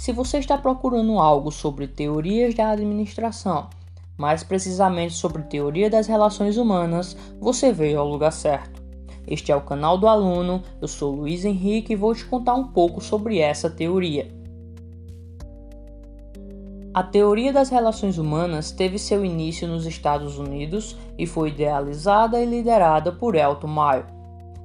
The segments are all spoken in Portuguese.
Se você está procurando algo sobre teorias da administração, mais precisamente sobre teoria das relações humanas, você veio ao lugar certo. Este é o canal do aluno, eu sou Luiz Henrique e vou te contar um pouco sobre essa teoria. A teoria das relações humanas teve seu início nos Estados Unidos e foi idealizada e liderada por Elton Mayo.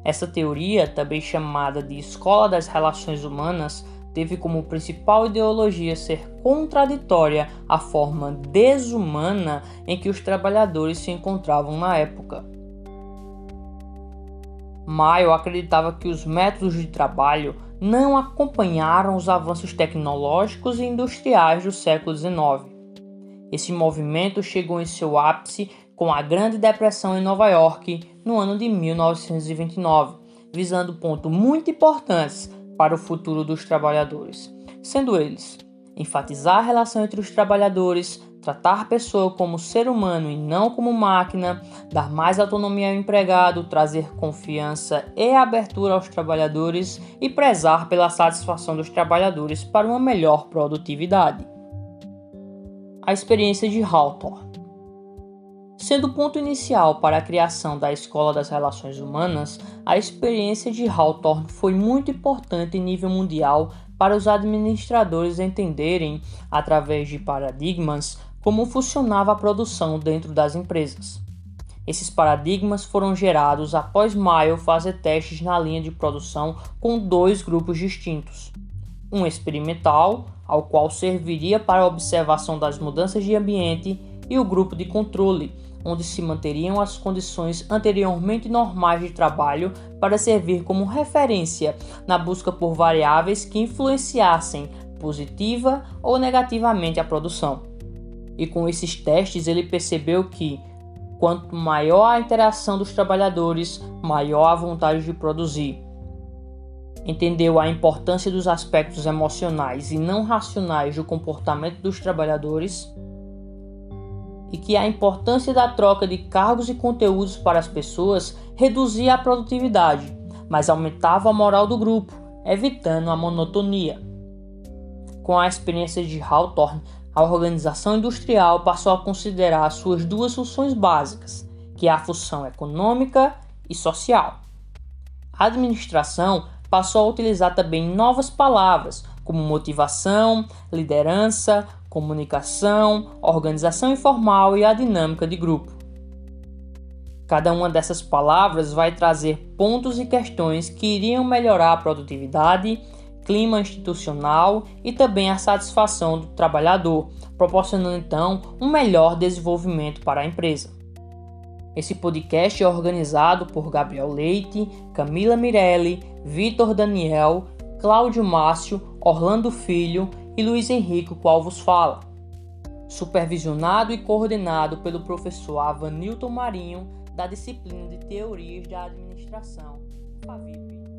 Essa teoria, também chamada de Escola das Relações Humanas, teve como principal ideologia ser contraditória à forma desumana em que os trabalhadores se encontravam na época. Mayo acreditava que os métodos de trabalho não acompanharam os avanços tecnológicos e industriais do século XIX. Esse movimento chegou em seu ápice com a Grande Depressão em Nova York no ano de 1929, visando pontos muito importantes para o futuro dos trabalhadores, sendo eles enfatizar a relação entre os trabalhadores, tratar a pessoa como ser humano e não como máquina, dar mais autonomia ao empregado, trazer confiança e abertura aos trabalhadores e prezar pela satisfação dos trabalhadores para uma melhor produtividade. A experiência de Hawthorne Sendo o ponto inicial para a criação da Escola das Relações Humanas, a experiência de Hawthorne foi muito importante em nível mundial para os administradores entenderem, através de paradigmas, como funcionava a produção dentro das empresas. Esses paradigmas foram gerados após Mayo fazer testes na linha de produção com dois grupos distintos. Um experimental, ao qual serviria para a observação das mudanças de ambiente, e o grupo de controle, onde se manteriam as condições anteriormente normais de trabalho para servir como referência na busca por variáveis que influenciassem positiva ou negativamente a produção. E com esses testes ele percebeu que quanto maior a interação dos trabalhadores, maior a vontade de produzir. Entendeu a importância dos aspectos emocionais e não racionais do comportamento dos trabalhadores e que a importância da troca de cargos e conteúdos para as pessoas reduzia a produtividade, mas aumentava a moral do grupo, evitando a monotonia. Com a experiência de Hawthorne, a organização industrial passou a considerar suas duas funções básicas, que é a função econômica e social. A administração passou a utilizar também novas palavras, como motivação, liderança, comunicação, organização informal e a dinâmica de grupo. Cada uma dessas palavras vai trazer pontos e questões que iriam melhorar a produtividade clima institucional e também a satisfação do trabalhador, proporcionando então um melhor desenvolvimento para a empresa. Esse podcast é organizado por Gabriel Leite, Camila Mirelli, Vitor Daniel, Cláudio Márcio, Orlando Filho e Luiz Henrique, qual vos fala. Supervisionado e coordenado pelo professor Avanilton Marinho, da disciplina de Teorias da Administração, FAVIP.